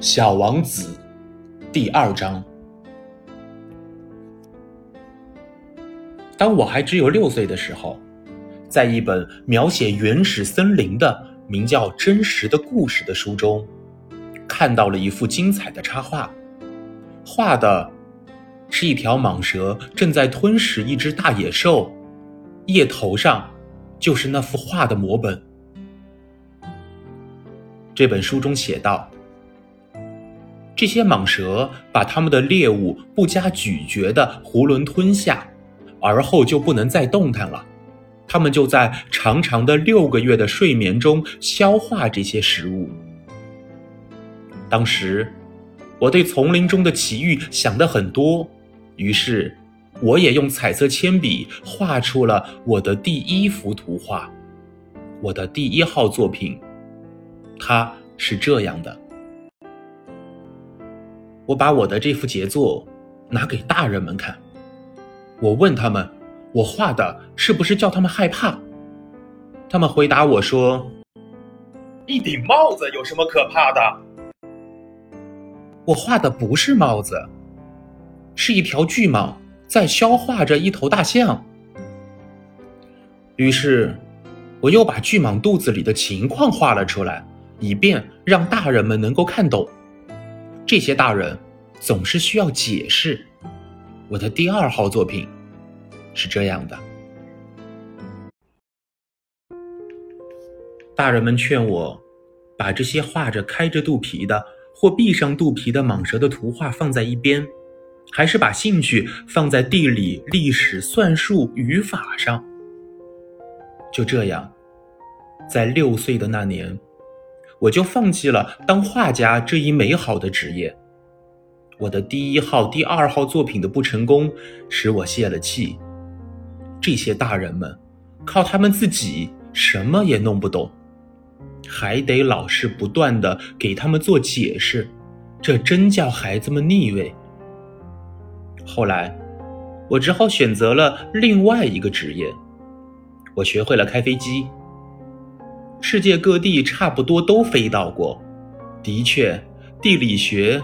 小王子，第二章。当我还只有六岁的时候，在一本描写原始森林的名叫《真实的故事》的书中，看到了一幅精彩的插画，画的是一条蟒蛇正在吞食一只大野兽，叶头上就是那幅画的摹本。这本书中写道。这些蟒蛇把它们的猎物不加咀嚼的囫囵吞下，而后就不能再动弹了。它们就在长长的六个月的睡眠中消化这些食物。当时，我对丛林中的奇遇想得很多，于是，我也用彩色铅笔画出了我的第一幅图画，我的第一号作品。它是这样的。我把我的这幅杰作拿给大人们看，我问他们，我画的是不是叫他们害怕？他们回答我说：“一顶帽子有什么可怕的？”我画的不是帽子，是一条巨蟒在消化着一头大象。于是，我又把巨蟒肚子里的情况画了出来，以便让大人们能够看懂。这些大人总是需要解释。我的第二号作品是这样的：大人们劝我把这些画着开着肚皮的或闭上肚皮的蟒蛇的图画放在一边，还是把兴趣放在地理、历史、算术、语法上。就这样，在六岁的那年。我就放弃了当画家这一美好的职业。我的第一号、第二号作品的不成功，使我泄了气。这些大人们，靠他们自己什么也弄不懂，还得老是不断的给他们做解释，这真叫孩子们腻味。后来，我只好选择了另外一个职业，我学会了开飞机。世界各地差不多都飞到过，的确，地理学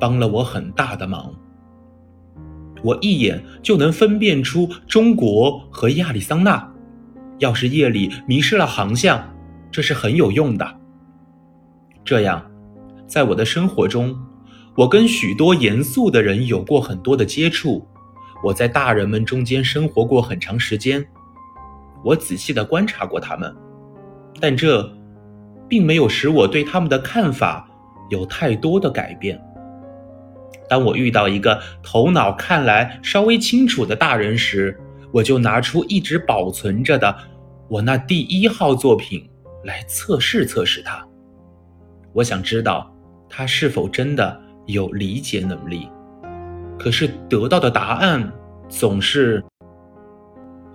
帮了我很大的忙。我一眼就能分辨出中国和亚利桑那。要是夜里迷失了航向，这是很有用的。这样，在我的生活中，我跟许多严肃的人有过很多的接触。我在大人们中间生活过很长时间，我仔细的观察过他们。但这，并没有使我对他们的看法有太多的改变。当我遇到一个头脑看来稍微清楚的大人时，我就拿出一直保存着的我那第一号作品来测试测试他。我想知道他是否真的有理解能力。可是得到的答案总是：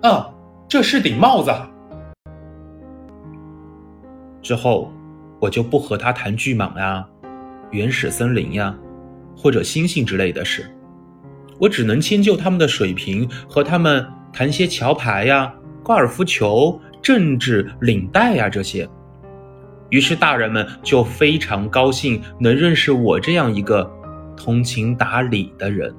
啊，这是顶帽子。之后，我就不和他谈巨蟒呀、原始森林呀，或者星星之类的事。我只能迁就他们的水平，和他们谈些桥牌呀、高尔夫球、政治、领带呀这些。于是大人们就非常高兴能认识我这样一个通情达理的人。